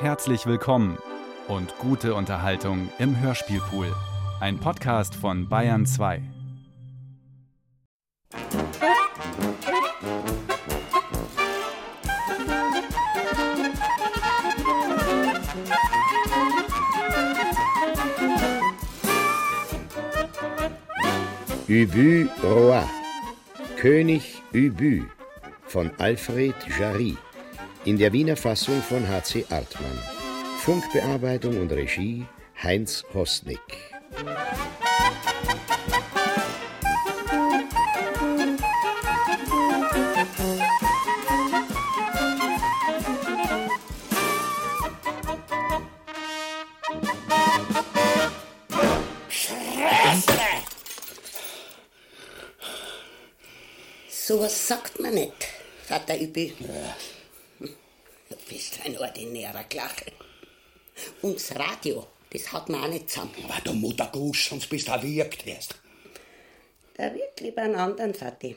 Herzlich willkommen und gute Unterhaltung im Hörspielpool. Ein Podcast von Bayern 2. Ubu Roi, König Ubu von Alfred Jarry in der Wiener Fassung von H.C. Artmann. Funkbearbeitung und Regie Heinz Hosnick. So was sagt man nicht, Vater bist ein ordinärer Klache. Und das Radio, das hat man auch nicht zusammen. Aber du Muttergusch, sonst bist du wirkt erst. Da wird lieber einen anderen, Vati.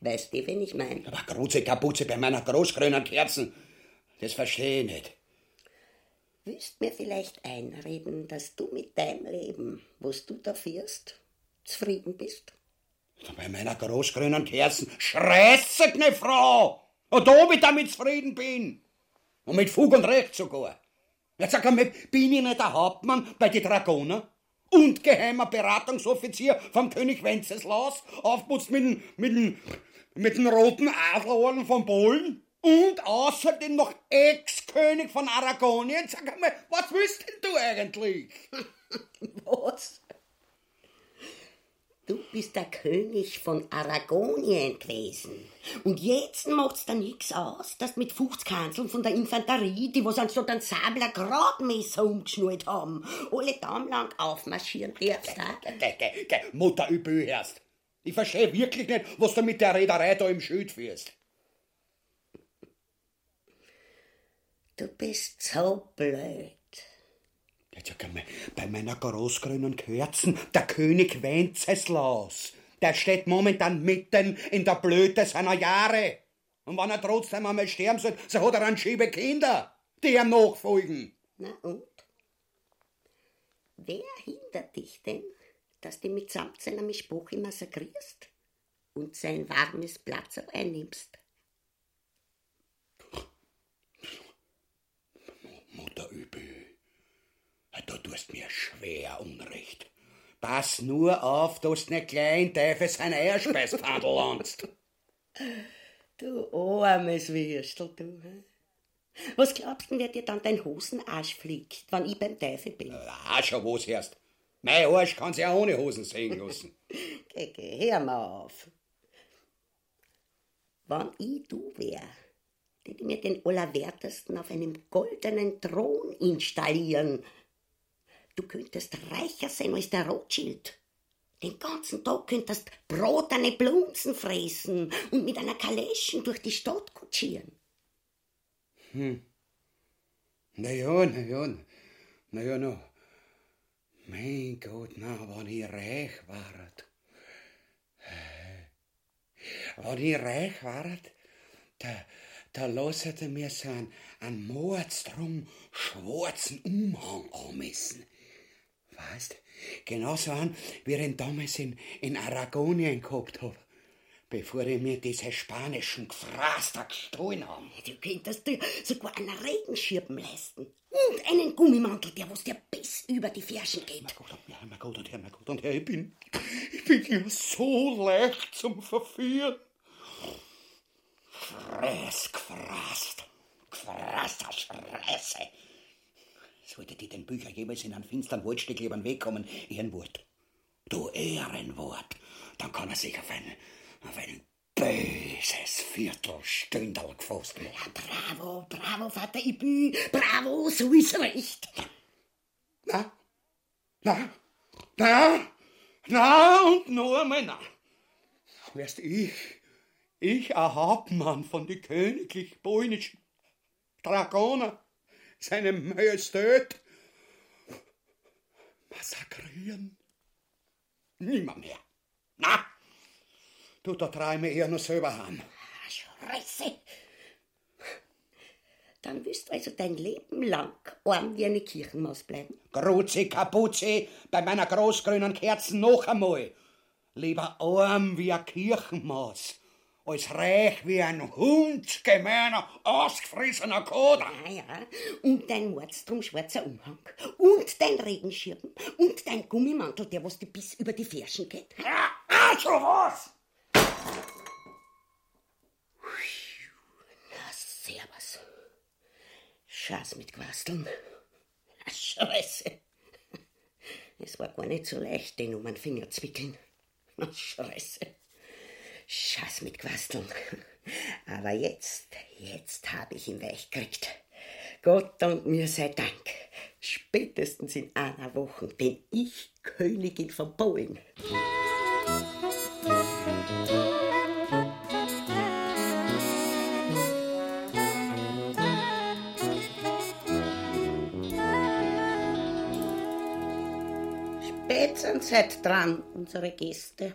Weißt du, wen ich mein? Aber große Kapuze bei meiner großgrünen Kerzen, das verstehe ich nicht. Willst mir vielleicht einreden, dass du mit deinem Leben, was du da führst, zufrieden bist? Bei meiner großgrünen Kerzen schreist nicht, Frau! Und ob ich damit zufrieden bin. Und mit Fug und Recht sogar. Jetzt sag einmal, bin ich nicht der Hauptmann bei den Dragoner? Und geheimer Beratungsoffizier vom König Wenceslaus, aufputzt mit dem, mit dem, mit dem roten Adlerorden von Polen? Und außerdem noch Ex-König von Aragonien. Sag einmal, was willst denn du eigentlich? Was? Du bist der König von Aragonien gewesen. Und jetzt macht's da nix aus, dass du mit 50 Kanzeln von der Infanterie, die was an so den Sabler Gradmesser umgeschnallt haben, alle Damen lang aufmarschieren darfst. Ge, ge, ge, Mutter übel hörst. Ich verstehe wirklich nicht, was du mit der Reederei da im Schild führst. Du bist so blöd. Jetzt sag einmal, bei meiner großgrünen Kerzen, der König Wenceslaus, der steht momentan mitten in der Blöte seiner Jahre. Und wenn er trotzdem einmal sterben soll, so hat er einen Schiebe Kinder, die ihm nachfolgen. Na und? Wer hindert dich denn, dass du mit samt seiner Mischbuche massakrierst und sein warmes Platz einnimmst? Mutter übel. Du tust mir schwer Unrecht. Pass nur auf, dass du nicht gleich in Teufel sein Eierspeisfadel landst. Du armes Würstel, du. Was glaubst du, wer dir dann dein Hosenarsch fliegt, wenn ich beim Teufel bin? Ah, schon was hörst. Mein Arsch kann sich auch ohne Hosen sehen lassen. Geh, geh, hör mal auf. Wenn ich du wär, ich mir den Allerwertesten auf einem goldenen Thron installieren. Du könntest reicher sein als der Rothschild. Den ganzen Tag könntest brotene Blunzen fressen und mit einer Kaleschen durch die Stadt kutschieren. Na ja, na ja, na ja, no. Mein Gott, na, wenn ich reich ward. Wenn ich reich ward, da, da lasset er mir so einen, einen Mordstrom schwarzen Umhang anmessen. Weißt, genauso an, wie ich ihn damals in, in Aragonien gehabt hab, bevor ich mir diese spanischen Gefraster gestohlen haben. Du könntest dir sogar einen Regenschirm leisten. Und einen Gummimantel, der was dir bis über die Ferschen geht. Gott, ja, mein Gott und Herr, mein Gott und Herr, ich bin, ich bin ja so leicht zum Verführen. Fress, gefrasst, gefrasster Fresse. Sollte die den Bücher jeweils in einen finsteren Waldstück über den Weg kommen, Ehrenwort. Du Ehrenwort, dann kann er sich auf ein, auf ein böses Viertelstündel gefasst machen. Ja, bravo, bravo, Vater Ibu, bravo, so ist recht. Na, na, na, na und nur na. Wärst ich, ich ein Hauptmann von die königlich polnischen Dragoner, seine Majestät, massakrieren? Nimmer mehr. Na, du, da mir eher noch selber heim. Scheiße. Dann wirst du also dein Leben lang arm wie eine Kirchenmaus bleiben. Gruzi Kapuzi, bei meiner großgrünen Kerzen noch einmal. Lieber arm wie eine Kirchenmaus, als reich wie ein Hund, gemeiner, ausgefressener Koder. Ah ja, und dein mordstrom schwarzer Umhang, und dein Regenschirm, und dein Gummimantel, der was dir bis über die Ferschen geht. Ja, also was? Na, servus. Schaß mit Quasteln. Scheiße. Es war gar nicht so leicht, den um den Finger zu wickeln. Na, Scheiße. Schaß mit Quasteln. Aber jetzt, jetzt habe ich ihn weich gekriegt. Gott und mir sei Dank. Spätestens in einer Woche bin ich Königin von Polen. Spät sind seid dran, unsere Gäste.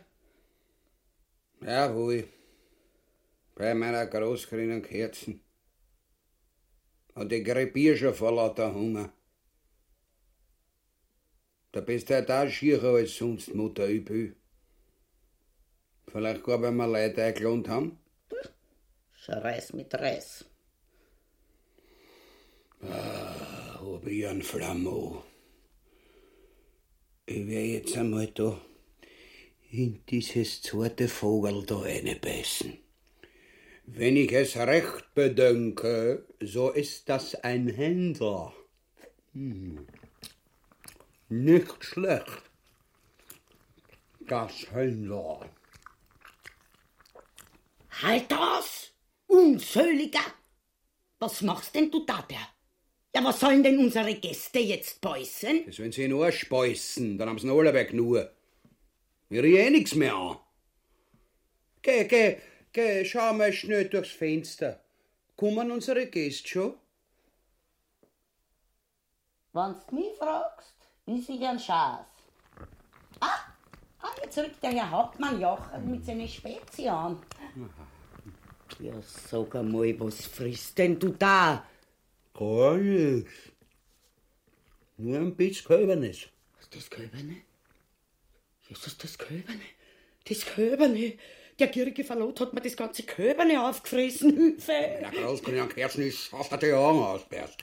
Jawohl. Bei meiner großgrünen Kerzen. Und ich krepier schon vor lauter Hunger. Da bist du halt auch schierer als sonst, Mutter Übel. Vielleicht gar, weil wir Leute eingelohnt haben. Schreiß mit Reis. Hab ich einen Flammo. Ich wär jetzt einmal da in dieses zweite Vogel da reinbeißen. Wenn ich es recht bedenke, so ist das ein Händler. Hm. Nicht schlecht. Das Händler. Halt das! Unsöliger! Was machst denn du da, der? Ja, was sollen denn unsere Gäste jetzt beißen? Das wenn sie nur speißen, dann haben sie alle weg nur. Wir eh nix mehr an. Geh, geh, geh, schau mal schnell durchs Fenster. Kommen unsere Gäste schon? Wenn du mich fragst, ist ich ein Schaß. Ah, ah, jetzt rückt der Herr Hauptmann Jocher mit seinen Spezi an. Ja, sag einmal, was frisst denn du da? Gar nichts. Nur ein bisschen Kälbernis. Was das Kälberne? Jesus, das Kälberne. Das Kälberne. Der gierige Verlot hat mir das ganze Kälberne aufgefressen. Hilfe! Der großgrüne Kerzen ist auf der Augen ausperst.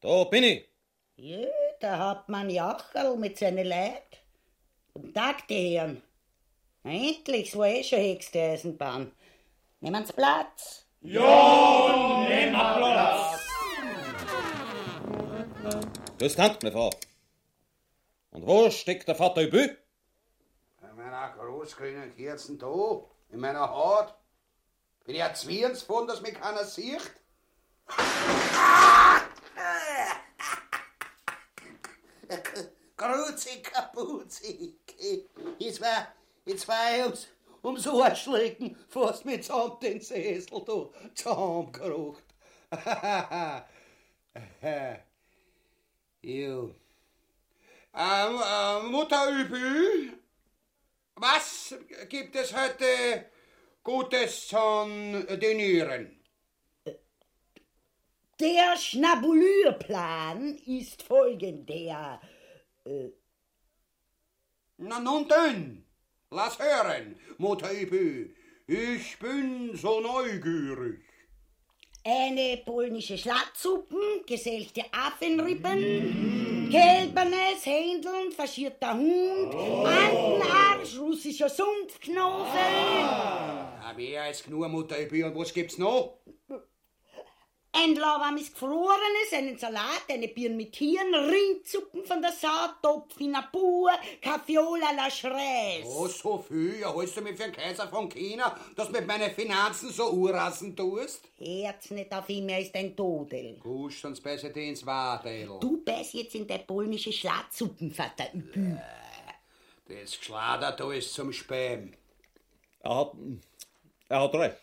Da bin ich. Ja, der Hauptmann Jacherl mit seinen Leuten. Guten Tag, die Herren. Endlich, es war eh schon höchste Eisenbahn. Nehmen Sie Platz. Das dankt mir, Frau. Und wo steckt der Vater Übü? Bei meiner großgrünen Kerzen da, in meiner Haut. Bin ich ein Zwirns von, dass mich keiner sieht? Gruzi Kapuzi. Jetzt war, jetzt war ich ums, ums Arschlecken fast mit samt den Sessel da zusammengerucht. jo. Ähm, äh, Mutter Übü, was gibt es heute Gutes zum Dinieren? Der Schnabulürplan ist folgender. Na nun denn, lass hören, Mutter Übü. Ich bin so neugierig. Eine polnische Schlattsuppen, geselchte Affenrippen, gelbernes Händeln, faschierter Hund, Andenarsch, russischer Sumpfknofe, Ja, mehr als genug, Mutter Übü. Und was gibt's noch? Ein lauwarmes Gefrorenes, einen Salat, eine Birne mit Hirn, Rindsuppen von der Sau, Topf in der Pur, Kaffeola la Schreis. Oh, so viel. Ja, hältst du mich für einen Kaiser von China, dass du mit meinen Finanzen so urrassen tust? Herz nicht auf ihn, er ist ein Todel. Gusch, sonst beiße ich dich ins Wadel. Du beiß jetzt in der polnische Schlattsuppen, Vater Übü. Das Geschlader da ist zum Spähen. Er hat, er hat recht.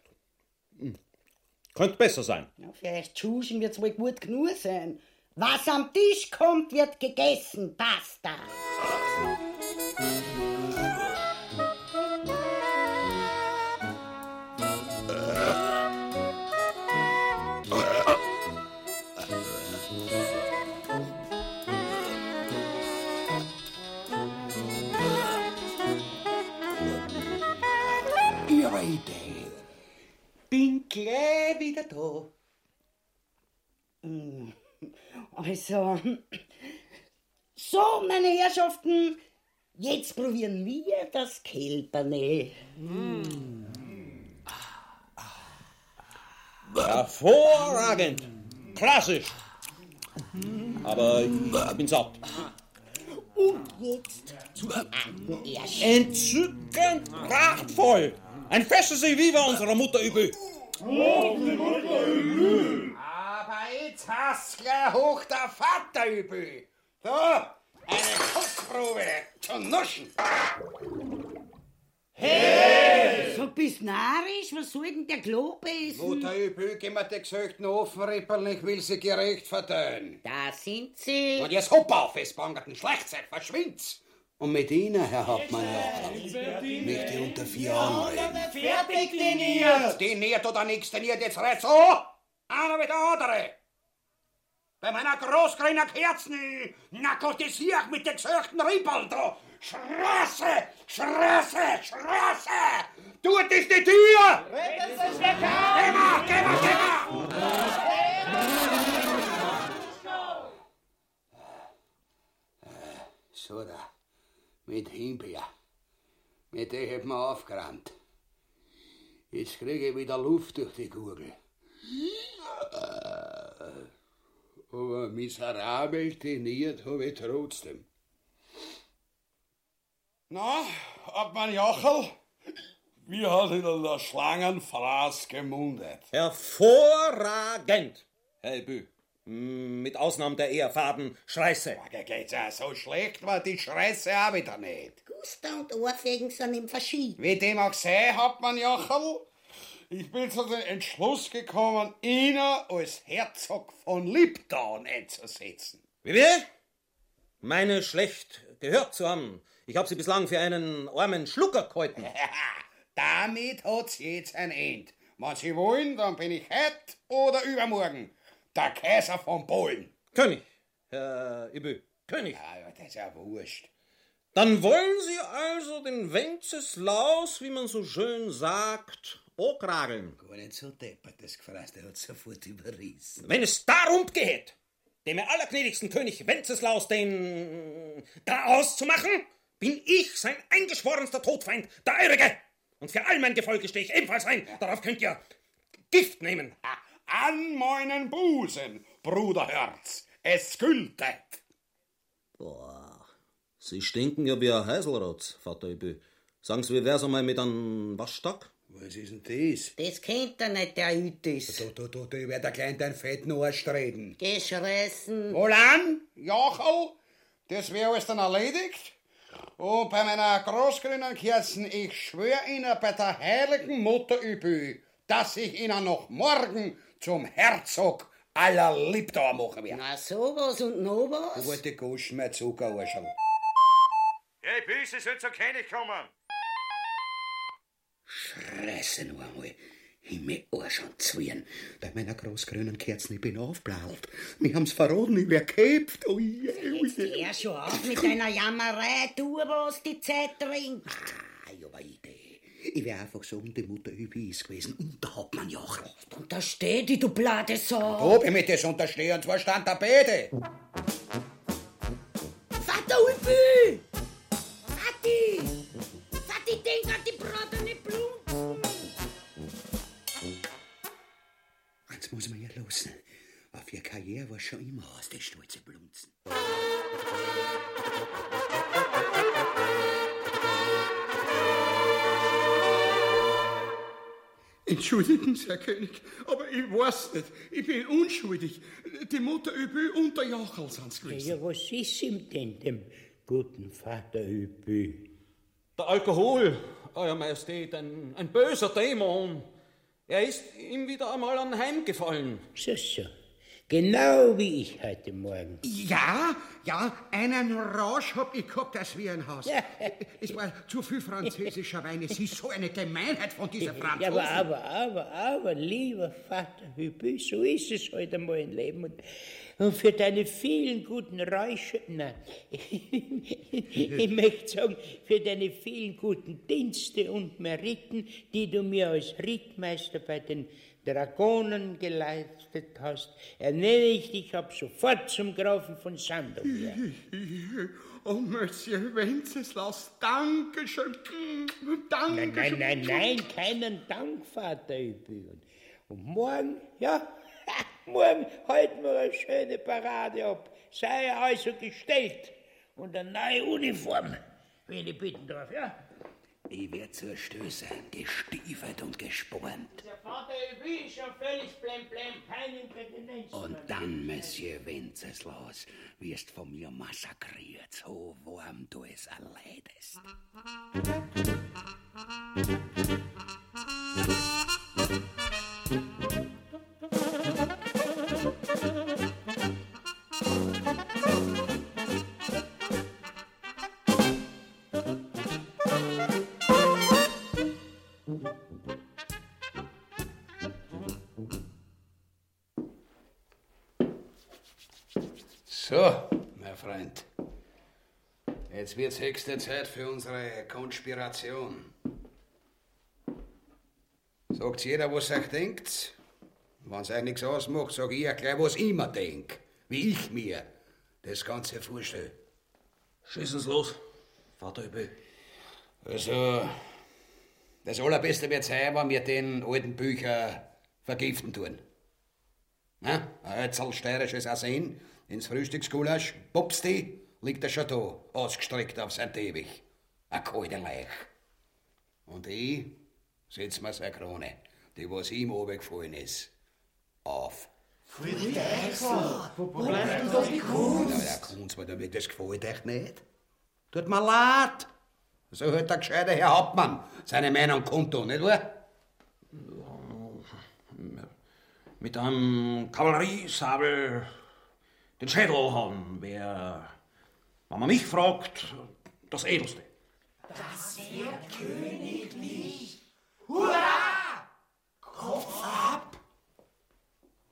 Könnte besser sein. Ja, vielleicht Tschuschen wir zwei gut genug sein. Was am Tisch kommt, wird gegessen, Basta. Ihre Idee. Bin gleich wieder da. Also, so, meine Herrschaften, jetzt probieren wir das Kälberne. Hervorragend. Klassisch. Aber ich bin satt. Und jetzt zu den Andenerst. Entzückend prachtvoll. Ein festes Viva unserer Mutter Übel. Aber jetzt hast du gleich hoch der Vater übel. So, eine Kostprobe zum Nuschen. So bist narrisch, was soll denn der Globes? Mutter übel, gib mir die gesöchten Ofenrippeln, ich will sie gerecht verteilen. Da sind sie. Und jetzt hopp auf, es bangerten Schleichzeit, verschwind's. Und mit Ihnen, Herr Hauptmann, ja. Nicht die unter vier anreden. Fertig diniert. Diniert oder nix diniert, jetzt red so. Einer wie der andere. Bei meiner großgrünen Kerzen es hier mit den gesöchten Rippeln da. Straße, Straße, Straße. Tut es die Tür. Geh mal, geh mal, geh mal. So da, mit Himbeer. Mit der hat man aufgerannt. Jetzt kriege ich wieder Luft durch die Gurgel. Aber miserabel diniert habe ich trotzdem. Na, Obmann Jochel, wie hat Ihnen der Schlangenfraß gemundet? Hervorragend, Herr Übel. Mit Ausnahme der eher faden Schreiße. Da geht's ja so schlecht, war die Schreiße auch wieder nicht. Guster und Ohrfeigen sind im Verschied. Wie dem auch sei, Hauptmann Jochel, ich bin zu dem Entschluss gekommen, Ihnen als Herzog von Liptown einzusetzen. Wie wir? Meine schlecht gehört zu haben. Ich habe sie bislang für einen armen Schlucker gehalten. damit hat's jetzt ein End. Wenn Sie wollen, dann bin ich heut oder übermorgen der Kaiser von Polen. König, Herr Übel, König. Ja, ja, das ist ja wurscht. Dann wollen Sie also den Wenceslaus, wie man so schön sagt, okrageln. Gar nicht so deppert, das Gefraß, der hat sofort überrissen. Wenn es darum geht, dem allergnädigsten König Wenceslaus den Garaus zu machen, bin ich sein eingeschworenster Todfeind, der Eurige. Und für all mein Gefolge stehe ich ebenfalls ein. Darauf könnt ihr Gift nehmen. An meinen Busen, Bruderherz, es gültet. Boah, Sie stinken ja wie ein Heiselrotz, Vater Übel. Sagen Sie, wie wär's einmal mit einem Waschstock? Was ist denn das? Das kennt er nicht, der Ütis. Da, da, da, da wird der Klein dein fetten Arsch reden. Geschreißen. Wohlan, Jochel, das wäre alles dann erledigt. Und bei meiner großgrünen Kerzen, ich schwöre Ihnen bei der heiligen Mutter Übü, dass ich Ihnen noch morgen zum Herzog aller Liptauer machen werde. Na, sowas und noch Du was? wollte Goschen, mein Zuckerarschel. Hey, Büse soll zur König kommen. Scheiße noch einmal. Himmel, Arsch und Zwirn. Bei meiner großgrünen Kerzen, ich bin aufblaut. Mir haben's verraten, ich wär geköpft. Oh je, oh je. Hör schon auf mit deiner Jammerei. Tu was die Zeit dringt. Ah, ich hab eine Idee. Ich wär einfach sagen, die Mutter ist gewesen und der Hauptmann Jochel. Untersteh die, du blade Sau. Ob ich mit das unterstehe, und zwar stand der Bede. Vater Ulfi! Vati! Vati, denk an die bratene Blumen. Jetzt muss man ja los. Auf ihr Karriere war schon immer aus, die stolze Blunzen. Entschuldigen Sie, Herr König, aber ich weiß nicht. Ich bin unschuldig. Die Mutter Übü und der Jochel sind's gewesen. Ja, was ist ihm denn, dem guten Vater Übü? Der Alkohol, Euer Majestät, ein, ein böser Dämon. Er ist ihm wieder einmal anheimgefallen. So, so. Genau wie ich heute Morgen. Ja, ja, einen Rausch hab ich gehabt, wie ein Haus. Es war zu viel französischer Wein. Es ist so eine Gemeinheit von dieser Franzosen. Ja, aber, aber, aber, aber, lieber Vater Übü, so ist es heute einmal im Leben. Und und für deine vielen guten Räusche, nein, ich möchte sagen, für deine vielen guten Dienste und Meriten, die du mir als Rittmeister bei den Dragonen geleistet hast, ernenne ich dich ab sofort zum Grafen von Sandomir. Oh, Monsieur Wenceslas, danke schön. Danke Nein, nein, nein, nein, keinen Dank, Vater Übügen. Und morgen, ja, morgen halten wir eine schöne Parade ab. Sei also gestellt und eine neue Uniform, wenn ich bitten darf, ja? Ich werd zur Stöße, gestiefelt und gespornt. Der Vater Übügen ist schon völlig blemblem, kein Inkontinenz. Und dann, Monsieur Wenceslas, wirst von mir massakriert, so warm du es erleidest. So, mein Freund. Jetzt wird's höchste Zeit für unsere Konspiration. Sagt jeder, was euch denkt. Wenn's euch nichts ausmacht, sag ich euch gleich, was ich mir denk. Wie ich mir das Ganze vorstelle. Schießen's los, Vater Übel. Also, das Allerbeste wird sein, wenn wir den alten Bücher vergiften tun. Na, ein steirisches Arsen ins Frühstücksgulasch, pupsti, liegt er schon da, ausgestreckt auf sein Teppich. Ein kalter Leich. Und ich setz mir seine Krone, die was ihm runtergefallen ist, auf. Ja, der Kunz, weil damit das gefällt euch nicht. Tut mir leid. So hat der gescheite Herr Hauptmann seine Meinung kundtun, nicht wahr? Mit einem Kavalleriesabel den Schädel haben wäre, wenn man mich fragt, das Edelste.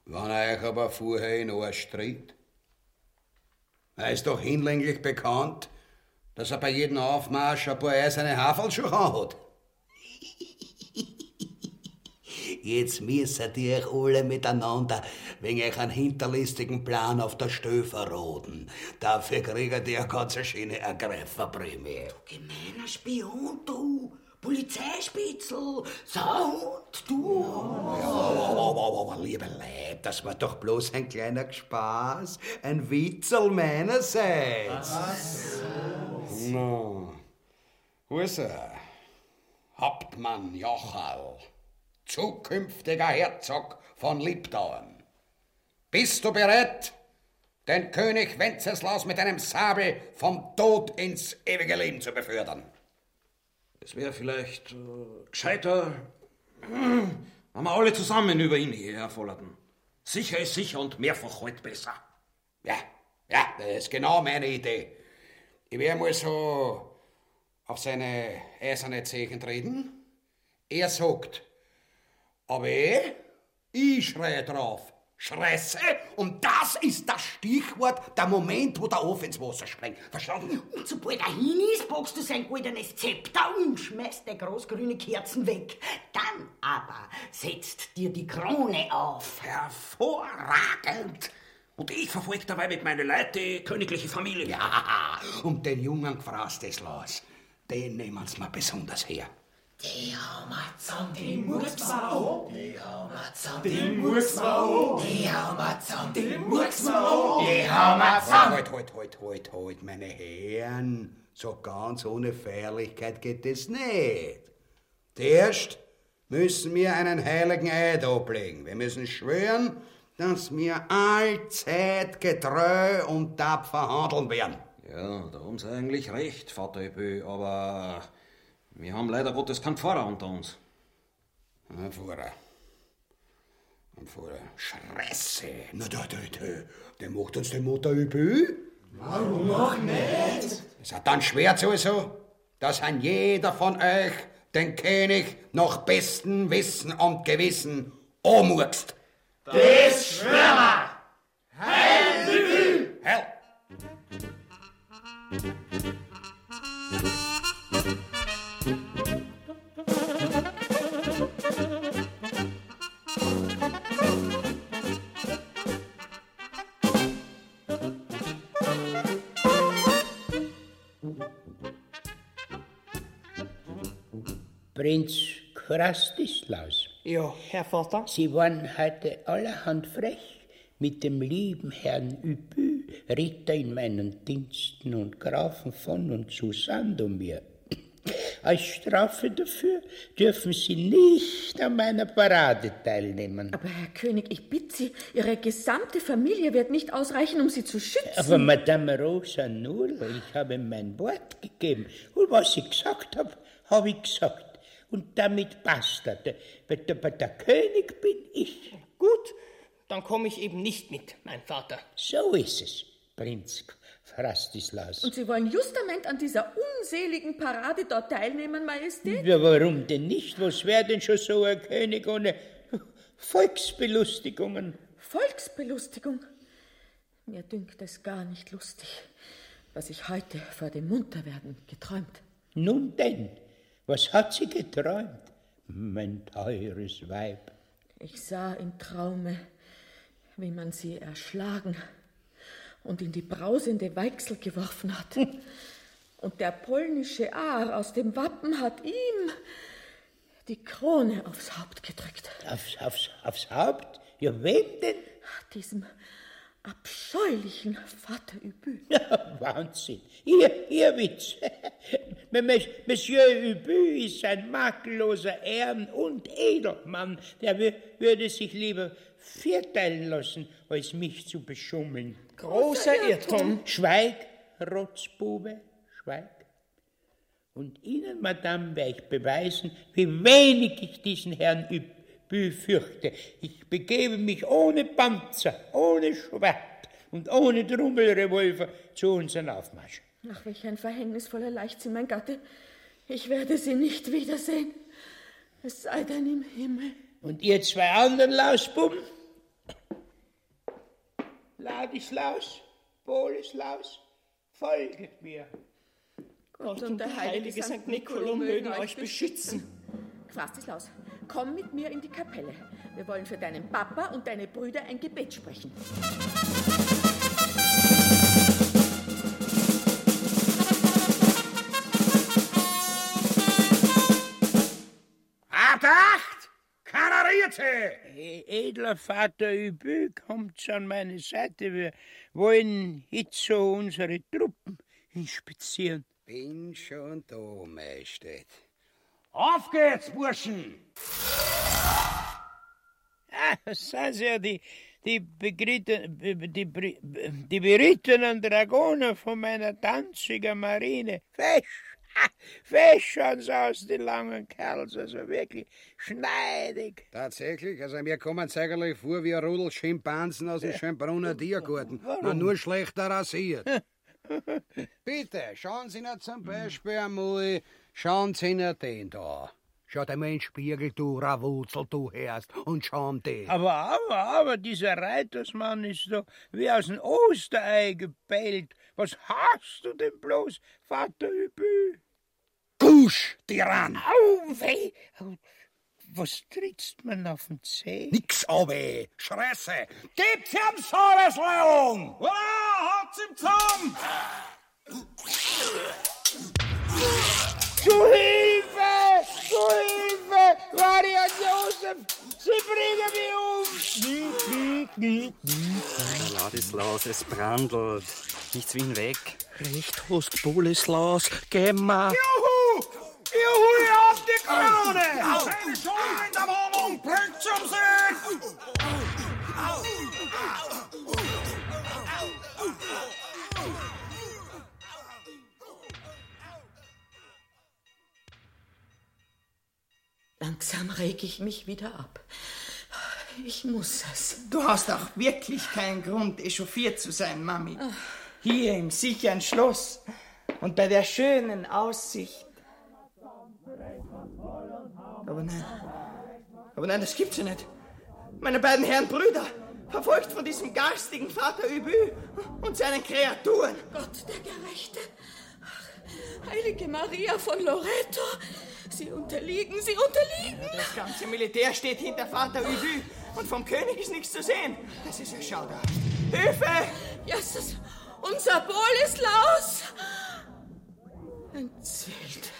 Wenn euch aber vorher in Arsch tritt, er ist doch hinlänglich bekannt, dass er bei jedem Aufmarsch ein paar eiserne Hafelschuhe hat. Jetzt müsst ihr euch alle miteinander wegen euch einen hinterlistigen Plan auf der Stö verroten. Dafür kriegt ihr eine ganz schöne Ergreiferprämie. Gemeiner Spion, du! Polizeispitzel! Sauhund, du! Aber, aber, aber, liebe Leib, das war doch bloß ein kleiner Spaß, ein Witzel meinerseits. No. Wo ist er? Hauptmann Jochal, zukünftiger Herzog von Liebdauern. Bist du bereit, den König Wenceslaus mit einem Sabel vom Tod ins ewige Leben zu befördern? Es wäre vielleicht äh, gescheiter, wenn wir alle zusammen über ihn hierher folgerten. Sicher ist sicher und mehrfach halt besser. Ja, ja, das ist genau meine Idee. Ich werde mal so auf seine eiserne Zeichen treten. Er sagt, aber ich schreie drauf. Schresse, und das ist das Stichwort, der Moment, wo der Ofen ins Wasser springt. Verstanden? Und sobald er hin ist, packst du sein goldenes Zepter und schmeißt die großgrüne Kerzen weg. Dann aber setzt dir die Krone auf. Hervorragend! Und ich verfolge dabei mit meinen Leuten die königliche Familie. Ja, und den jungen gefraßt es los. Den nehmen sie mir besonders her. Die haben wir zusammen, die muss man auch. Die haben wir zusammen, die muss man auch. Die haben wir zusammen, die muss man auch. Die haben wir zusammen. Halt, halt, halt, halt, halt, meine Herren. So ganz ohne Feierlichkeit geht es nicht. Zuerst müssen wir einen heiligen Eid ablegen. Wir müssen schwören, dass wir allzeit getreu und tapfer handeln werden. Ja, da haben Sie eigentlich recht, Vater Ebö, aber wir haben leider Gottes keinen Pfarrer unter uns. Ein Pfarrer. Ein Pfarrer. Schresse. Na, da, da, da. Der macht uns die Mutter übel. Warum noch nicht? Es hat dann schwer also, dass ein jeder von euch den König nach bestem Wissen und Gewissen umurkst. Das schwör wir. Heil Hell! Prinz Krastislaus. Ja, Herr Vater? Sie waren heute allerhand frech mit dem lieben Herrn Übü, Ritter in meinen Diensten und Grafen von und zu Sandomir. Als Strafe dafür dürfen Sie nicht an meiner Parade teilnehmen. Aber Herr König, ich bitte Sie, Ihre gesamte Familie wird nicht ausreichen, um Sie zu schützen. Aber Madame Rosa nur, ich habe mein Wort gegeben. Und was ich gesagt habe, habe ich gesagt. Und damit basta. Der, der, der, der König bin ich. Gut, dann komme ich eben nicht mit, mein Vater. So ist es, Prinz Frastislaus. Und Sie wollen justament an dieser unseligen Parade dort teilnehmen, Majestät? Ja, warum denn nicht? Was wäre denn schon so ein König ohne Volksbelustigungen? Volksbelustigung? Mir dünkt es gar nicht lustig, was ich heute vor dem Munterwerden geträumt. Nun denn, was hat sie geträumt, mein teures Weib? Ich sah im Traume, wie man sie erschlagen und in die brausende Weichsel geworfen hat. Und der polnische Aar aus dem Wappen hat ihm die Krone aufs Haupt gedrückt. Aufs, aufs, aufs Haupt? Ja, wem denn? Diesem abscheulichen Vater Übü. Wahnsinn. Ihr, ihr Witz. Monsieur Übü ist ein makelloser Ehren- und Edelmann. Der würde sich lieber vierteilen lassen, als mich zu beschummeln. Großer Irrtum. Schweig, Rotzbube, schweig. Und Ihnen, Madame, werde ich beweisen, wie wenig ich diesen Herrn Übü fürchte. Ich begebe mich ohne Panzer, ohne Schwert und ohne Trommelrevolver zu unserem Aufmarsch. Ach, welch ein verhängnisvoller Leichtsinn, mein Gatte. Ich werde sie nicht wiedersehen. Es sei denn im Himmel. Und ihr zwei anderen Lausbuben? Ladislaus, Boleslaus, folget mir. Gott und der heilige St. Nicolo mögen euch beschützen. Quastislaus, komm mit mir in die Kapelle. Wir wollen für deinen Papa und deine Brüder ein Gebet sprechen. Acht! Kanarierte! Edler Vater Übü, kommt an meine Seite. Wir wollen jetzt so unsere Truppen inspizieren. Bin schon da, Majestät. Auf geht's, Burschen! Ah, das sind ja die, die, begritten, die, Bri- die berittenen Dragoner von meiner Danziger Marine. Fesch, fesch schauen sie aus, die langen Kerls, also wirklich schneidig. Tatsächlich, also mir kommen sie eigentlich vor wie ein Rudel Schimpansen aus dem Schönbrunner Tiergarten. Warum? Nur schlechter rasiert. Bitte, schauen Sie nur zum Beispiel einmal, schauen Sie nur den da. Schau dir mal in den Spiegel, du Rawutzel, du Herst, und schau den. Aber, aber, aber, dieser Reitersmann ist doch wie aus dem Osterei gepellt. Was hast du denn bloß, Vater Übü? Gusch, Tyrann! Au, weh! Was trittst man auf den Zeh? Nix, aber Schresse! Gibt's ihm Soresleon! Voilà, hat's im Zaum! Zu Hilfe! Zu Hilfe! Varian Josef! Sie bringen mich um! Ladislaus, es brandelt. Nichts wie weg. Recht hast, Boleslaus. Geh mal. Juhu! Juhu, ihr habt die Krone! Seine Schulden in der Wohnung, bringt zum Sieg! Langsam reg ich mich wieder ab. Ich muss es. Du hast auch wirklich keinen Grund, echauffiert zu sein, Mami. Hier im sicheren Schloss und bei der schönen Aussicht. Aber nein, aber nein, das gibt's ja nicht. Meine beiden Herren Brüder, verfolgt von diesem garstigen Vater Übü und seinen Kreaturen. Gott, der Gerechte. Heilige Maria von Loreto. Sie unterliegen, sie unterliegen. Ja, das ganze Militär steht hinter Vater Übü und vom König ist nichts zu sehen. Das ist ja schauderhaft. Hilfe! Jesus, unser Bolislaus! Entzählt.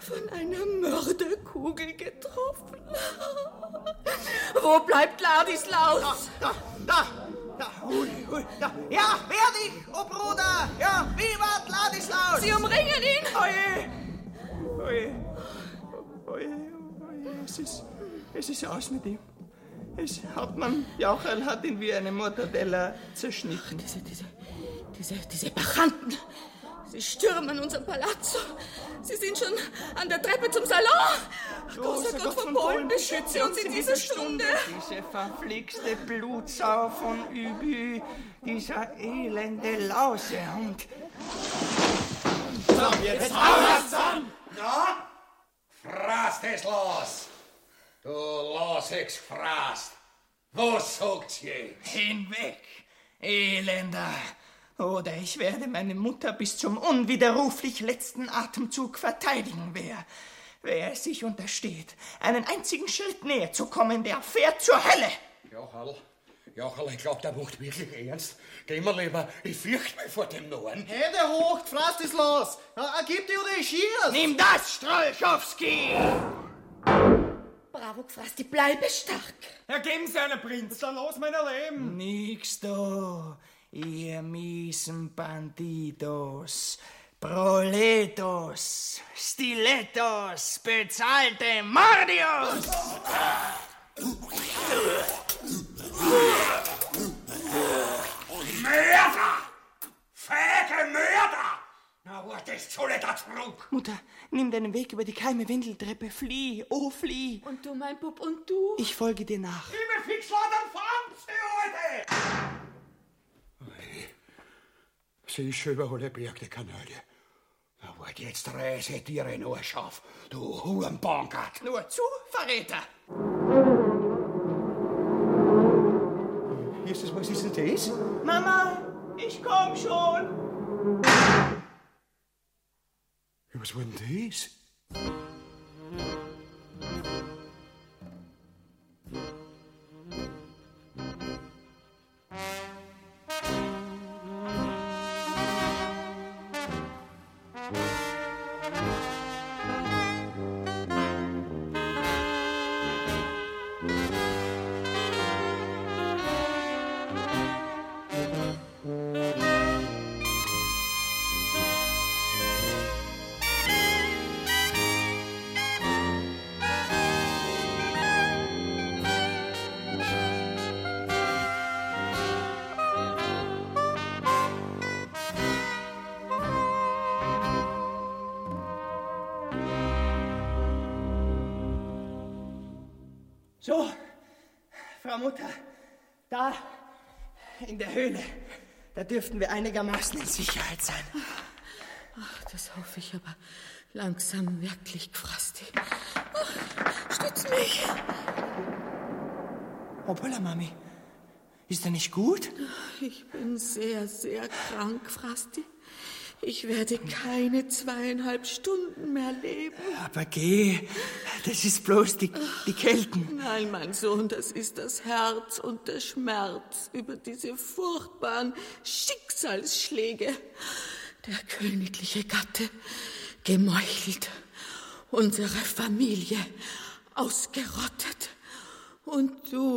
Von einer Mörderkugel getroffen. Wo bleibt Ladislaus? Da, da, da, Ja, wer dich, oh Bruder! Ja, vivat Ladislaus! Sie umringen ihn! Oje! Oje! Oje, oje, es ist, es ist aus mit ihm. Es Hauptmann Jaucherl hat ihn wie eine Mortadella zerschnitten. Diese, diese, diese, diese Bachanten! Sie stürmen unser Palazzo. Sie sind schon an der Treppe zum Salon. Großer Gott von Polen, beschütze uns in dieser Stunde. Diese verflixte Blutsau von Übü, dieser elende Lausehund. So, jetzt hau an! Na? Frast es los! Du Loshex frast! Was sagt's jetzt? Hinweg, Elender! Oder ich werde meine Mutter bis zum unwiderruflich letzten Atemzug verteidigen, wer, wer es sich untersteht, einen einzigen Schritt näher zu kommen, der fährt zur Hölle. Jochel, Jochel, ich glaub, der macht wirklich ernst. Geh mal lieber, ich fürchte mich vor dem Norden. Hände hoch, frast es los! Ja, gib dir oder ich schieß! Nimm das, Strolchowski! Bravo, Frasti, bleibe stark. Ergeben Sie einen Prinz, dann los, meiner Leben! Nix da, ihr miesen Bandidos, Proletos, Stilettos, bezahlte Mordios! Mörder! Fäge Mörder! Na, wo das soll da zurück? Mutter, nimm deinen Weg über die keime Windeltreppe, flieh, oh flieh. Und du, mein Bub, und du? Ich folge dir nach. Liebe Fixladen, fangt sie heute! Sie ist schon über alle Berg, die Kanäle. Na, wart jetzt räse dir in Arschaf, du Hurenbankert. Nur zu, Verräter! Jesus, was ist denn das? Mama, ich komm schon! Was war denn das? Dürften wir einigermaßen in Sicherheit sein. Ach, das hoffe ich aber langsam wirklich, Frasti. Ach, stütz mich. Hoppala, Mami. Ist er nicht gut? Ich bin sehr, sehr krank, Frasti. Ich werde keine zweieinhalb Stunden mehr leben. Aber geh, das ist bloß die, die Kelten. Nein, mein Sohn, das ist das Herz und der Schmerz über diese furchtbaren Schicksalsschläge. Der königliche Gatte gemeuchelt, unsere Familie ausgerottet. Und du,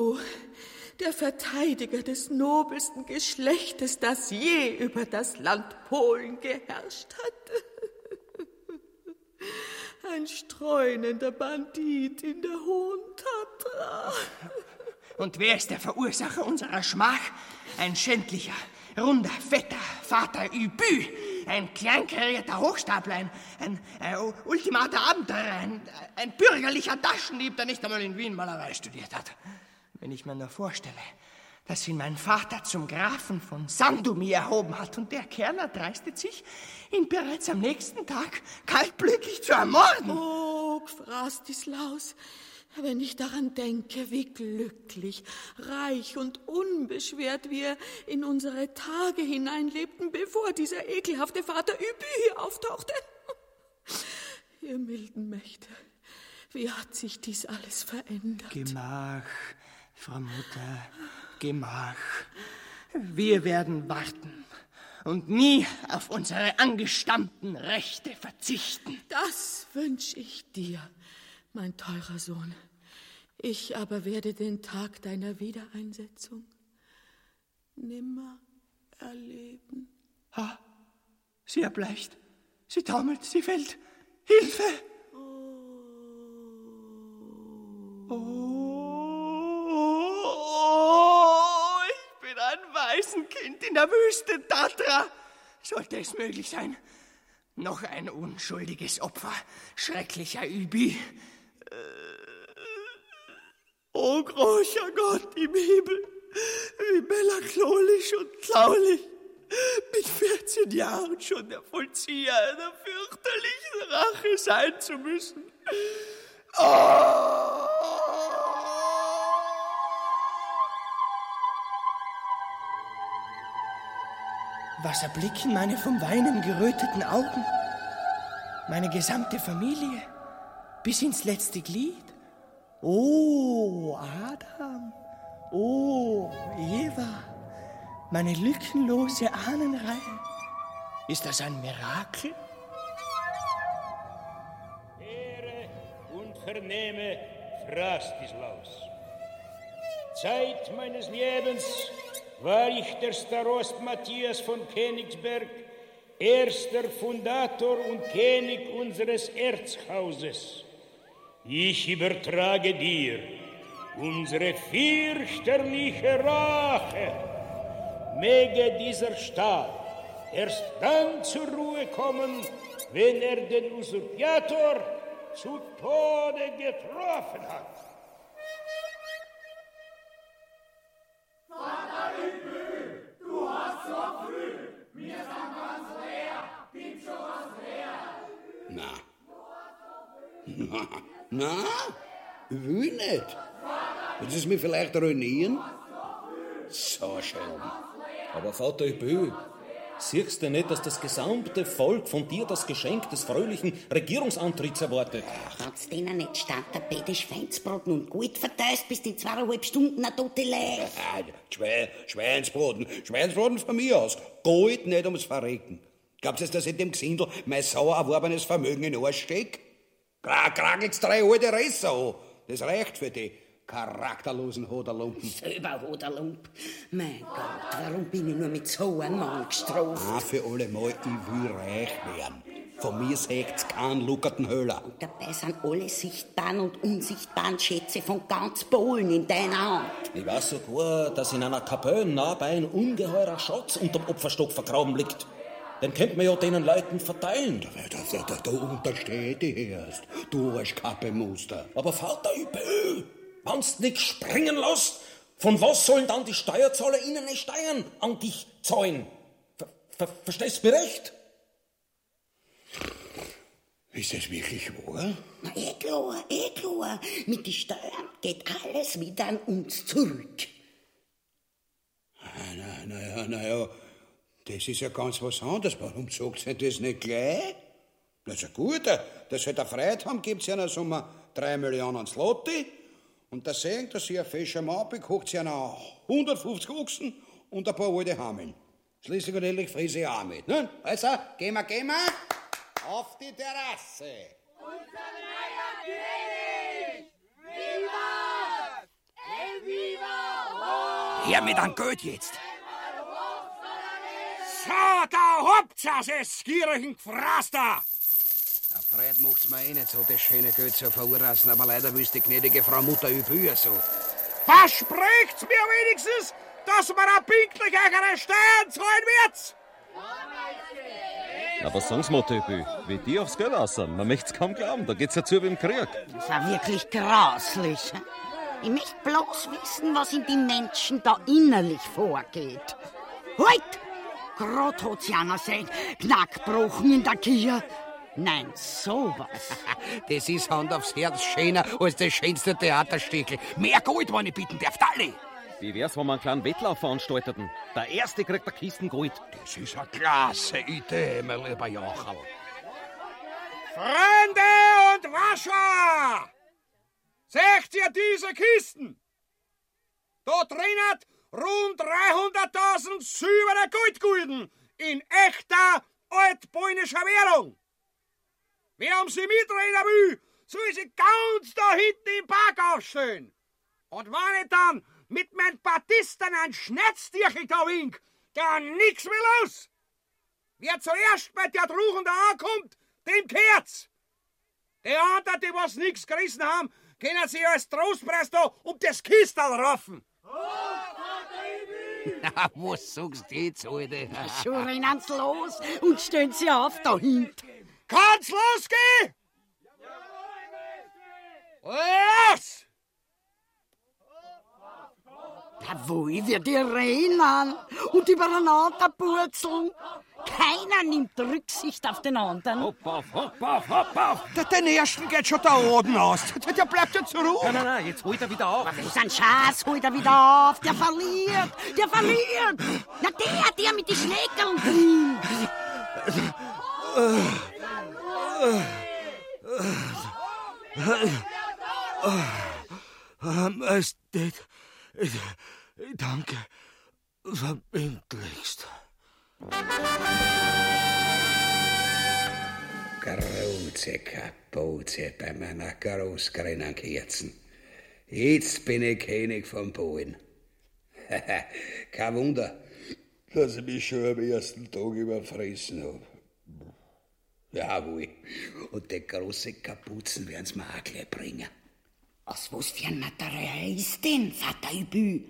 der Verteidiger des nobelsten Geschlechtes, das je über das Land Polen geherrscht hat. Ein streunender Bandit in der Hohen Tatra. Und wer ist der Verursacher unserer Schmach? Ein schändlicher, runder, fetter Vater Übü, ein kleinkarierter Hochstapler, ein, ein, ein ultimater Abenteurer, ein, ein bürgerlicher Taschendieb, der nicht einmal in Wien Malerei studiert hat. Wenn ich mir nur vorstelle, dass ihn mein Vater zum Grafen von Sandomir erhoben hat und der Kerl erdreistet sich, ihn bereits am nächsten Tag kaltblütig zu ermorden. Oh, Frastislaus, Wenn ich daran denke, wie glücklich, reich und unbeschwert wir in unsere Tage hineinlebten, bevor dieser ekelhafte Vater Übü hier auftauchte. Ihr milden Mächte, wie hat sich dies alles verändert? Gemach, Frau Mutter, Gemach. Wir werden warten und nie auf unsere angestammten Rechte verzichten. Das wünsch ich dir, mein teurer Sohn. Ich aber werde den Tag deiner Wiedereinsetzung nimmer erleben. Ha, sie erbleicht, sie taumelt, sie fällt. Hilfe! Oh, ich bin ein Waisenkind in der Wüste Tatra. Sollte es möglich sein? Noch ein unschuldiges Opfer schrecklicher Übi. Oh, großer Gott im Himmel, wie melancholisch und traulich. Mit 14 Jahren schon der Vollzieher einer fürchterlichen Rache sein zu müssen. Oh! Was erblicken meine vom Weinen geröteten Augen? Meine gesamte Familie, bis ins letzte Glied. Oh, Adam. Oh, Eva. Meine lückenlose Ahnenreihe. Ist das ein Mirakel? Ehre und vernehme Frastislaus. Zeit meines Lebens war ich der Starost Matthias von Königsberg, erster Fundator und König unseres Erzhauses. Ich übertrage dir unsere fürchterliche Rache. Möge dieser Staat erst dann zur Ruhe kommen, wenn er den Usurpiator zu Tode getroffen hat. So früh, wir sind ganz leer, gib schon was her. Na. Na, na, ich will nicht. Willst du es mir vielleicht ruinieren? So schön. Aber Vater Übö, siehst du nicht, dass das gesamte Volk von dir das Geschenk des fröhlichen Regierungsantritts erwartet? Hat's denen nicht statt der Bede Schweinsbraten und gut verteust, bis die zweieinhalb Stunden eine tote Leih? Ah, Schwe Schweinsbraten, Schweinsbraten von mir aus. Gold nicht ums Verrecken. Glaubst du, dass ich dem Gesindel mein sauer erworbenes Vermögen in den Arsch steck? Kragelt's drei alte Resser an. Das reicht für die charakterlosen Hoderlumpen. Selber Hoderlump. Mein Gott, warum bin ich nur mit so einem Mann gestraft? Ah, für alle Mal, ich will reich werden. Von mir sägt's keinen luckerten Höhler. Dabei sind alle sichtbaren und unsichtbaren Schätze von ganz Polen in deiner Hand. Ich weiß sogar, dass in einer Kapelle nahebei ein ungeheurer Schatz unterm Opferstock vergraben liegt. Den könnte man ja den Leuten verteilen. Da, da, da, da untersteht ich erst. Du Arschkappemuster. Aber Vater Übel, wenn's nicht springen lässt, von was sollen dann die Steuerzahler ihnen eine Steuern an dich zahlen? Ver, ver, verstehst du mich recht? Ist das wirklich wahr? Na, eh klar, eh klar. Mit den Steuern geht alles wieder an uns zurück. Na, na, na, ja, na ja, das ist ja ganz was anderes. Warum sagt sie das nicht gleich? Das ist ja gut, dass sie da Freude haben, gibt's ja noch Sommer drei Millionen Slotti. Und da sehen, dass sie ein fescher Mann bekocht, sie noch 150 Ochsen und ein paar alte Hameln. Schließlich und endlich friese ich auch mit. Ne? Also, gehen wir, gehen wir auf die Terrasse. Unser neuer König! Viva! El Viva! Her mit an Geld jetzt. So, da habt's es, gierigen Gefraster! Auf Freude macht's mir eh nicht so, das schöne Geld zu verursachen, aber leider wüsste die gnädige Frau Mutter Übühr so. Versprecht's mir wenigstens, dass man auch pünktlich eure Steuern zahlen wird! Aber sagen Sie mal, Töpü, wie die aufs Geld aussehen, man möcht's kaum glauben, da geht's ja zu wie im Krieg. Das war wirklich grauslich. Ich möchte bloß wissen, was in den Menschen da innerlich vorgeht. Halt! Grad hat sie einer sein Knackbrochen in der Kier. Nein, sowas. Das ist Hand aufs Herz schöner als das schönste Theaterstückel. Mehr Gold, wenn ich bitten darf, alle. Wie wär's, wenn wir einen kleinen Wettlauf veranstalteten? Der Erste kriegt eine Kisten Gold. Das ist eine klasse Idee, mein lieber Jochel. Freunde und Wascher! Seht ihr diese Kisten? Da drinnen rund 300.000 silberne Goldgulden in echter altpolnischer Währung. Wer um sie mitreden will, soll sie ganz da hinten im Park aufstehen. Und wenn ich dann mit meinen Partisten ein Schnetzdierchen da wink, dann nix mehr los. Wer zuerst bei der Truchen da ankommt, dem kehrt's. Die anderen, die was nix gerissen haben, können sich als Trostpreis da um das Kistel raffen. Na, was sagst du jetzt, Alte? Schon rennen sie los und stellen sie auf da hinten. Kann's losgehen? Los! Jawohl, wir die rennen und übereinander purzeln. Keiner nimmt Rücksicht auf den anderen. Hopp auf, hopp auf, hopp auf! Der, den ersten geht schon da oben aus. Der, der bleibt ja zurück. Nein, nein, nein, jetzt holt er wieder auf. Das ist ein Schatz, holt er wieder auf. Der verliert, der verliert. Na, der, der mit den Schneekeln drin. Majestät, danke, verbindlichst. Große Kapuze bei meiner großgrünen Kerzen. Jetzt bin ich König von Polen. Kein Wunder, dass ich mich schon am ersten Tag überfressen hab. Jawohl. Und die große Kapuzen werden's mir auch gleich bringen. Aus was für ein Material ist denn, Vater Übü?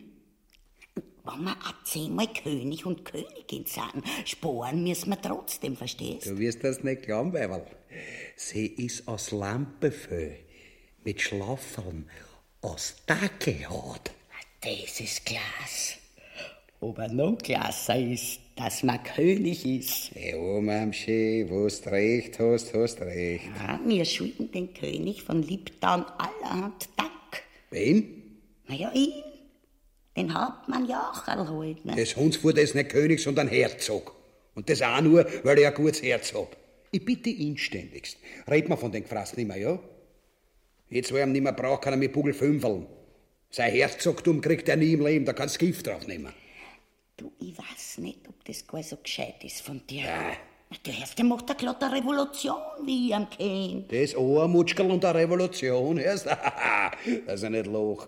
Wenn wir auch zehnmal König und Königin sind, sparen müssen wir trotzdem, verstehst Du wirst das nicht glauben, Weiberl. Sie ist aus Lampefell, mit Schlaffeln, aus Dackelhaut. Das ist klasse. Aber noch klasser ist, dass man König ist. Ja, Mamschi, wo du recht hast, hast recht. Ja, wir schulden den König von Liptown allerhand Dank. Wen? Naja, ihn. Den Hauptmann Jochel halt. Ne? Das das ist nicht König, sondern Herzog. Und das auch nur, weil ich ein gutes Herz hab. Ich bitte inständigst. Red mal von den Gefrassen nimmer, ja? Jetzt, wo er ihn nimmer braucht, kann er mit Pugel fünfeln. Sein Herzogtum kriegt er nie im Leben, da kannst du Gift drauf nehmen. Du, ich weiß nicht, ob das gar so gescheit ist von dir. Ja. Der Erste macht eine glatte Revolution, wie ich am kenn. Das Ohrmutschkel und eine Revolution erst? das ist ja nicht Loch.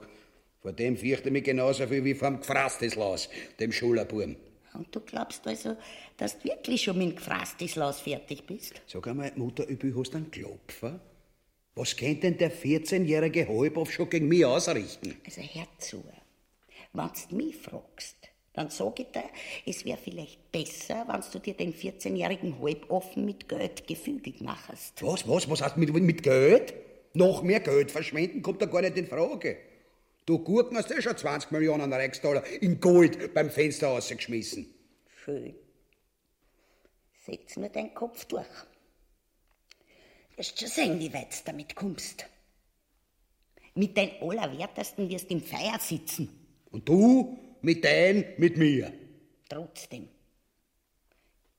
Vor dem fürchte ich mich genauso viel wie vom Gefrastislaus, dem Schulerburm. Und du glaubst also, dass du wirklich schon mit dem Gefrastislaus fertig bist? Sag einmal, Mutter Übel, hast du einen Klopfer? Was kennt denn der 14-jährige Halbhof schon gegen mich ausrichten? Also hör zu. Wenn du mich fragst, dann sag ich dir, es wäre vielleicht besser, wenn du dir den 14-jährigen Halboffen mit Geld gefügig machst. Was, was, was hast du mit, mit Geld? Noch mehr Geld verschwenden kommt da gar nicht in Frage. Du Gurken hast ja schon 20 Millionen Reichsdollar in Gold beim Fenster rausgeschmissen. Schön. Setz nur deinen Kopf durch. Wirst schon sehen, wie weit du damit kommst. Mit den Allerwertesten wirst du im Feier sitzen. Und du mit dein, mit mir. Trotzdem.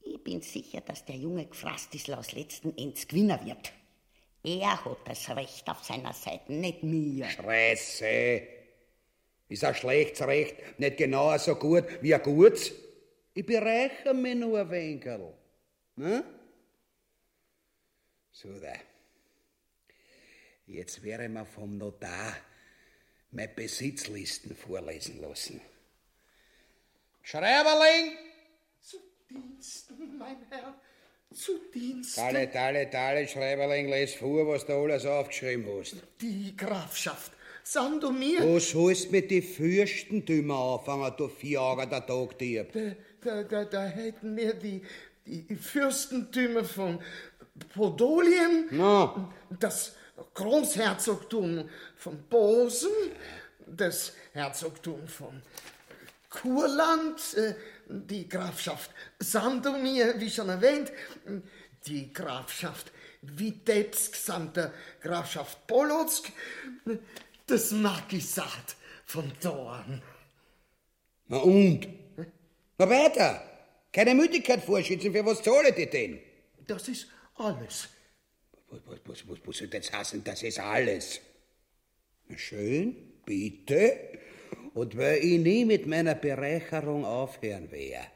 Ich bin sicher, dass der junge Gefrastislaus letzten Endes Gewinner wird. Er hat das Recht auf seiner Seite, nicht mir. Scheiße. Ist ein schlechtes Recht nicht genauer so gut wie ein gutes? Ich bereiche mich nur ein Winkel. Ne? So da. Jetzt wäre mir vom Notar meine Besitzlisten vorlesen lassen. Schreiberling! Zu Diensten, mein Herr, zu Diensten. Talle, talle, talle, Schreiberling, les vor, was du alles aufgeschrieben hast. Die Grafschaft Sandomir. Du sollst mit die Fürstentümer anfangen, du Vierauger der Tagdieb. Da, da, da, da hätten wir die, die Fürstentümer von Podolien, no. das Großherzogtum von Posen, das Herzogtum von Kurland, äh, die Grafschaft Sandomir, wie schon erwähnt, die Grafschaft Witebsk der Grafschaft Polotsk, das Marquisat von Dorn. Na und? Na weiter. Keine Müdigkeit vorschützen, für was zahle die denn? Das ist alles. Was, was, was, was, was soll das heißen, das ist alles? Na schön, bitte. Und weil ich nie mit meiner Bereicherung aufhören werde,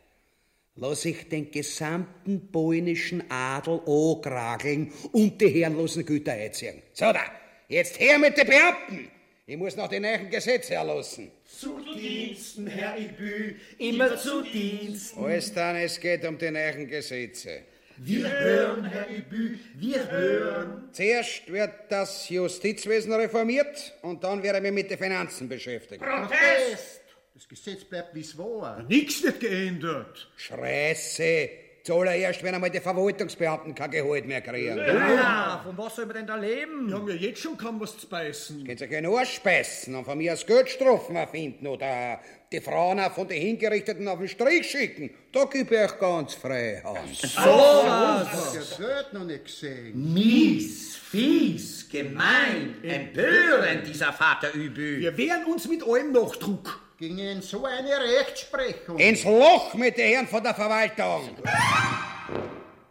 lass ich den gesamten polnischen Adel ankrageln und die herrenlosen Güter einziehen. So da, jetzt her mit den Beamten! Ich muss noch die neuen Gesetze erlassen. Zu Diensten, Herr Ibü, immer zu Diensten. Alles dann, es geht um die neuen Gesetze. Wir hören, Herr Ibü, wir hören. Zuerst wird das Justizwesen reformiert und dann werden wir mit den Finanzen beschäftigen. Protest! Das Gesetz bleibt wie's war. Nichts wird geändert. Schreiße! Zahlen erst, wenn einmal die Verwaltungsbeamten kein Gehalt mehr kriegen. Ja, von was soll man denn da leben? Wir haben ja jetzt schon kaum was zu beißen. Könnt ihr euch nur speisen und von mir aus Geldstrafen erfinden oder die Frauen auch von den Hingerichteten auf den Strich schicken. Da gebe ich euch ganz frei Hand. So was! Das gehört noch nicht gesehen. Mies, fies, gemein, empörend, dieser Vater Übü. Wir wehren uns mit allem Nachdruck. Gegen so eine Rechtsprechung. Ins Loch mit den Herren von der Verwaltung!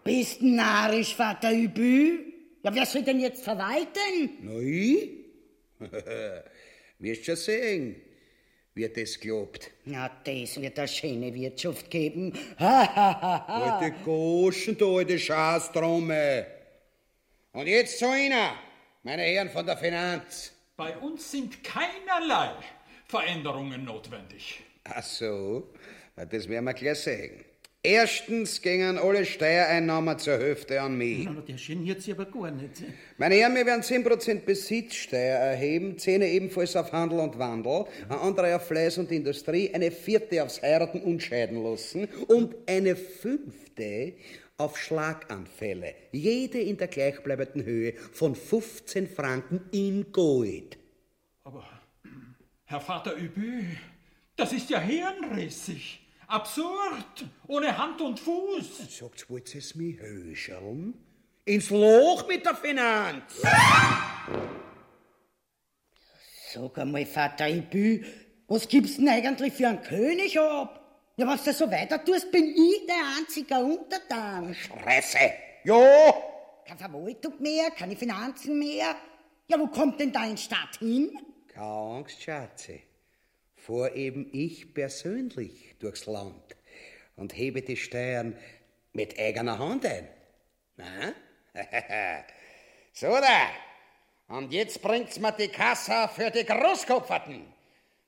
Bist narrisch, Vater Übü? Ja, wer soll denn jetzt verwalten? Na, ich? Wirst schon sehen, wie das glaubt. Na, das wird eine schöne Wirtschaft geben. Ha, ha, ha, ha. Alte Goschen, du alte Schaßtromme. Und jetzt zu Ihnen, meine Herren von der Finanz. Bei uns sind keinerlei Veränderungen notwendig. Ach so, das werden wir gleich sehen. Erstens gingen alle Steuereinnahmen zur Hälfte an mich. Aber der geniert sich aber gar nicht. Meine Herren, wir werden 10% Besitzsteuer erheben, 10 ebenfalls auf Handel und Wandel, eine andere auf Fleiß und Industrie, eine vierte aufs Heiraten und Scheiden lassen und eine fünfte auf Schlaganfälle. Jede in der gleichbleibenden Höhe von 15 Franken in Gold. Aber, Herr Vater Übü, das ist ja hirnrissig. Absurd. Ohne Hand und Fuß. Sagt, wollt ihr es mich höscheln? Ins Loch mit der Finanz! Sag einmal, Vater Ibü, was gibt's denn eigentlich für einen König ab? Ja, was du so weiter tust, bin ich der einzige Untertan. Fresse! Ja! Keine Verwaltung mehr, keine Finanzen mehr. Ja, wo kommt denn dein Staat hin? Keine Angst, Schatze. Vor eben ich persönlich durchs Land und hebe die Steuern mit eigener Hand ein. Na? so da. Und jetzt bringt's mir die Kasse für die Großkopferten.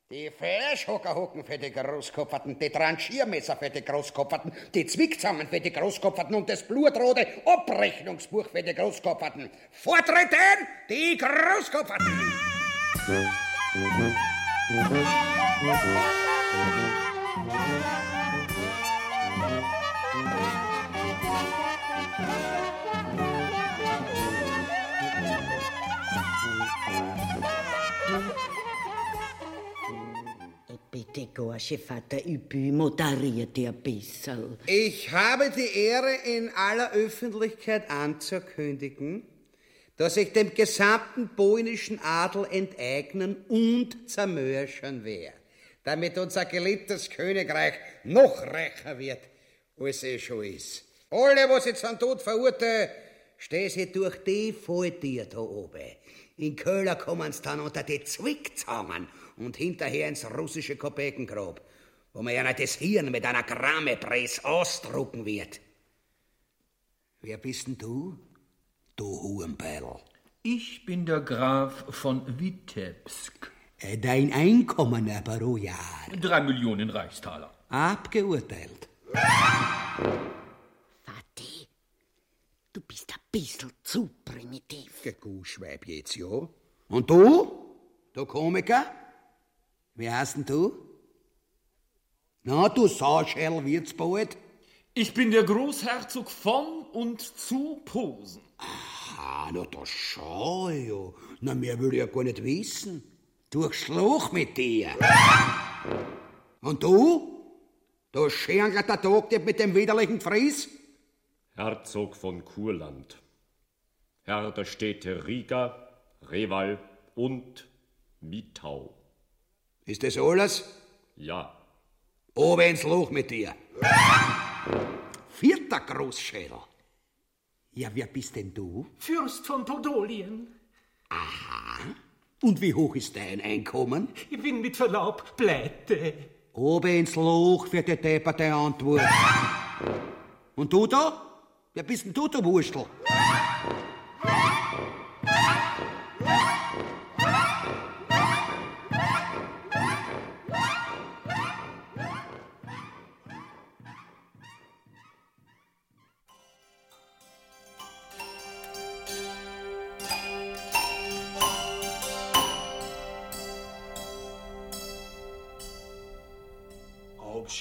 Die Fleischhockerhocken für die Großkopferten, die Tranchiermesser für die Großkopferten, die Zwickzangen für die Großkopferten und das blutrote Abrechnungsbuch für die Großkopferten. Vortreten die Großkopferten! Gorsche, Vater Übü, moderiert ihr bisschen. Ich habe die Ehre, in aller Öffentlichkeit anzukündigen, dass ich dem gesamten polnischen Adel enteignen und zermörschern werde, damit unser geliebtes Königreich noch reicher wird, als es schon ist. Alle, was ich zum Tod verurteile, stehen sie durch die Falltier da oben. In Köhler kommen sie dann unter die Zwickzangen und hinterher ins russische Kopekengrab, wo man ja das Hirn mit einer Grammepress ausdrucken wird. Wer bist denn du, du Hurenbeil? Ich bin der Graf von Witebsk. Äh, Dein Einkommen aber pro Jahr. Drei Millionen Reichstaler. Abgeurteilt. Vati, du bist ein bisschen zu primitiv. Guschweib jetzt, ja. Und du? Du Komiker? Wie heißt denn du? Na, du Sauschell wird's bald. Ich bin der Großherzog von und zu Posen. Ah, na, das schau ich ja. Na, mehr will ich ja gar nicht wissen. Durchs Loch mit dir. Und du? Du scherengelter Tag mit dem widerlichen Fries? Herzog von Kurland. Herr der Städte Riga, Reval und Mitau. Ist das alles? Ja. Oben ins Loch mit dir. Vierter Großschädel. Ja, wer bist denn du? Fürst von Podolien. Aha. Und wie hoch ist dein Einkommen? Ich bin mit Verlaub pleite. Oben ins Loch für die depperte Antwort. Und du da? Wer bist denn du, du Wurstel?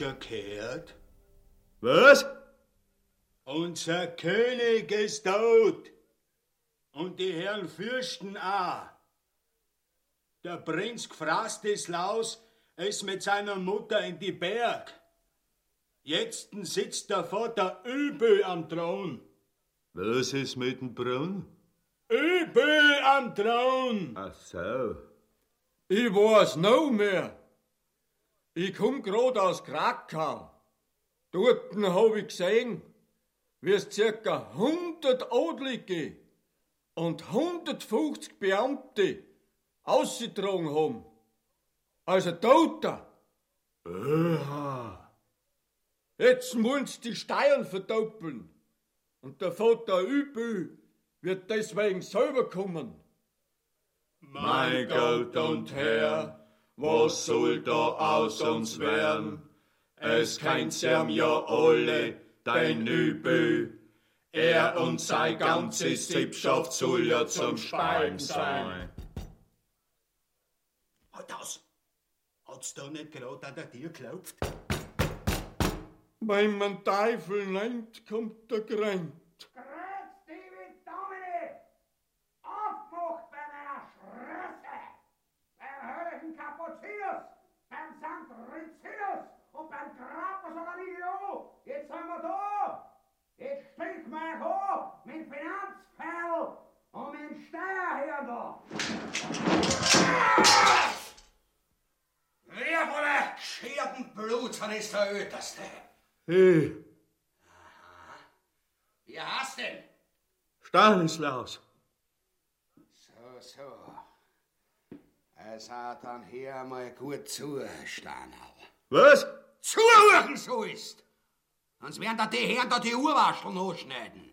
Schon gehört? Was? Unser König ist tot. Und die Herren Fürsten auch. Der Prinz Gfrastislaus ist mit seiner Mutter in die Berg. Jetzt sitzt der Vater Übel am Thron. Was ist mit dem Brunnen? Übel am Thron! Ach so. Ich weiß noch mehr. Ich komm grad aus Krakau. Dort hab ich gesehen, wie es circa 100 Adlige und 150 Beamte ausgetragen haben. Also Toter. Oha. Jetzt muss die Steuern verdoppeln. Und der Vater Übel wird deswegen selber kommen. Mein Gott und Herr, was soll da aus uns werden? Es kennt's ihm ja alle, dein Übel. Er und sein ganze Sippschaft soll ja zum Speien sein. Halt aus! Hat's da nicht gerade an der Tür geklopft? Wenn man Teufel nennt, kommt der Grenz. Aufmacht bei meiner Schrösse! Beim höllischen Kapuzinus, beim St. Rizinus und beim Grapus Organilio! Jetzt sind wir da! Jetzt stink mein Haar mit Finanzpfeil und mit Steuerhirn da! Wer von der geschierten Blutzern ist der Öterste? Hey, Wie hast denn? Stanislaus. So, so. Es hat dann hier mal gut zu, Stanal. Was? Zuhören so ist! Sonst werden da die Herren da die Urwaschel nachschneiden.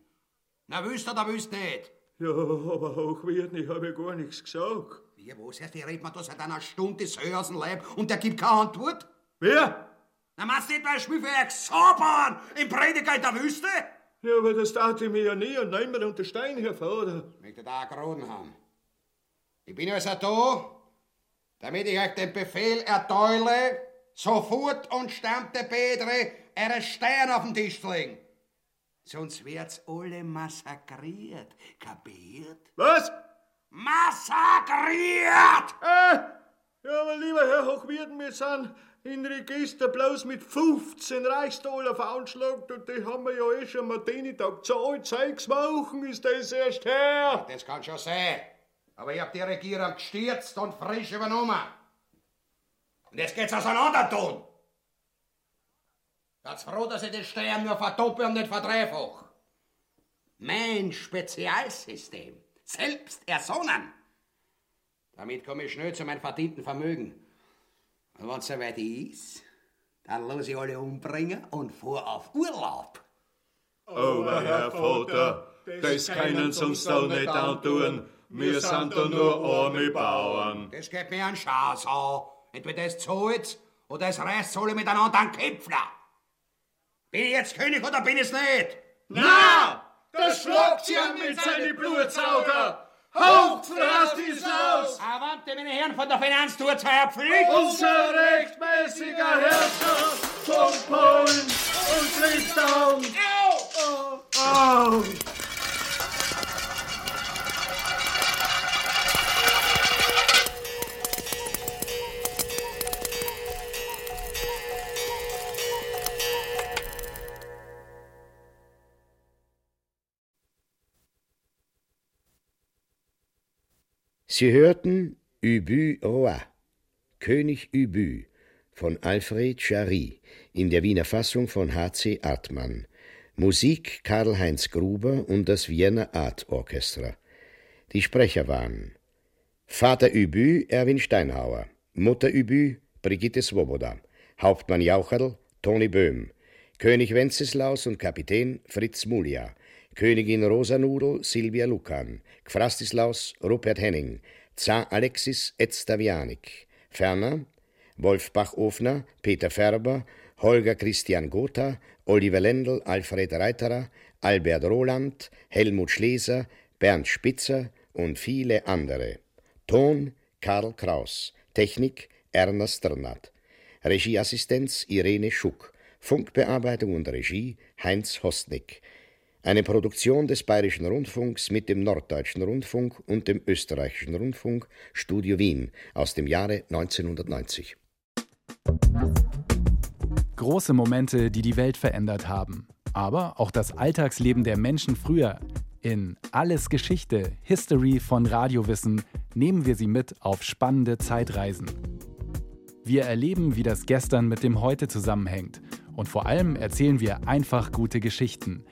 Na, wüsst da wüsst nicht. Ja, aber hochwerden, ich habe ja gar nichts gesagt. Wie, was heißt, die redet man da seit einer Stunde das Höhe aus dem Leib und der gibt keine Antwort? Wer? Na, meinst du nicht, weil Schmied für Xabern im Prediger in der Wüste? Ja, aber das tat ich mir ja nie und nein mir unter Stein, Herr Vater. Ich möchte da einen Graden haben. Ich bin also da, damit ich euch den Befehl erteile, sofort und stammte Pedre eure Steine auf den Tisch zu legen. Sonst wird's alle massakriert. Kapiert? Was? Massakriert! Äh, ja, aber lieber Herr Hochwirten, wir sind in Register bloß mit 15 Reichsdollar veranschlagt und die haben wir ja eh schon mal den Tag gezahlt. Sechs Wochen ist das erst her. Das kann schon sein. Aber ich hab die Regierung gestürzt und frisch übernommen. Und jetzt geht's auseinander tun. Ganz froh, dass ich den Steuern nur verdoppel und nicht verdreifach. Mein Spezialsystem. Selbst ersonnen. Damit komme ich schnell zu meinem verdienten Vermögen. Und wenn's soweit ist, dann los ich alle umbringen und fuhr auf Urlaub. Aber Herr Vater, das können sie uns da nicht antun. Wir sind da nur arme Bauern. Das geht mir an Schaß an. Entweder es zahlt oder es reißt alle miteinander an Köpfler. Bin ich jetzt König oder bin ich's nicht? Na, das schlagt sie an mit seinen Blutsauger. Hauptfrastislaus! Avante, meine Herren von der Finanztour zur Pflicht! Unser rechtmäßiger Herrscher von Polen und Litauen! Au! Au! Sie hörten Ubu Roi, König Ubu von Alfred Jarry in der Wiener Fassung von H.C. Artmann. Musik Karl-Heinz Gruber und das Wiener Art Orchestra. Die Sprecher waren Vater Übü Erwin Steinhauer, Mutter Übü Brigitte Swoboda, Hauptmann Jaucherl Toni Böhm, König Wenceslaus und Kapitän Fritz Mulia, Königin Rosanudel Silvia Lukan, Gfrastislaus Rupert Henning, Zar Alexis Edstavianik, ferner Wolf Bachofner, Peter Färber, Holger Christian Gotha, Oliver Lendl, Alfred Reiterer, Albert Roland, Helmut Schleser, Bernd Spitzer und viele andere. Ton Karl Kraus, Technik Erna Strnat, Regieassistenz Irene Schuck, Funkbearbeitung und Regie Heinz Hostnick. Eine Produktion des Bayerischen Rundfunks mit dem Norddeutschen Rundfunk und dem Österreichischen Rundfunk, Studio Wien aus dem Jahre 1990. Große Momente, die die Welt verändert haben. Aber auch das Alltagsleben der Menschen früher. In Alles Geschichte, History von Radiowissen nehmen wir Sie mit auf spannende Zeitreisen. Wir erleben, wie das Gestern mit dem Heute zusammenhängt. Und vor allem erzählen wir einfach gute Geschichten.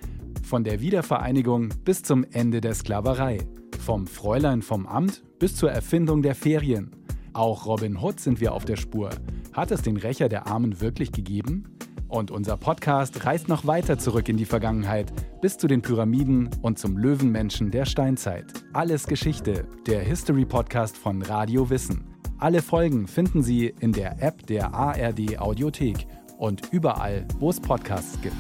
Von der Wiedervereinigung bis zum Ende der Sklaverei. Vom Fräulein vom Amt bis zur Erfindung der Ferien. Auch Robin Hood sind wir auf der Spur. Hat es den Rächer der Armen wirklich gegeben? Und unser Podcast reist noch weiter zurück in die Vergangenheit, bis zu den Pyramiden und zum Löwenmenschen der Steinzeit. Alles Geschichte, der History-Podcast von Radio Wissen. Alle Folgen finden Sie in der App der ARD Audiothek und überall, wo es Podcasts gibt.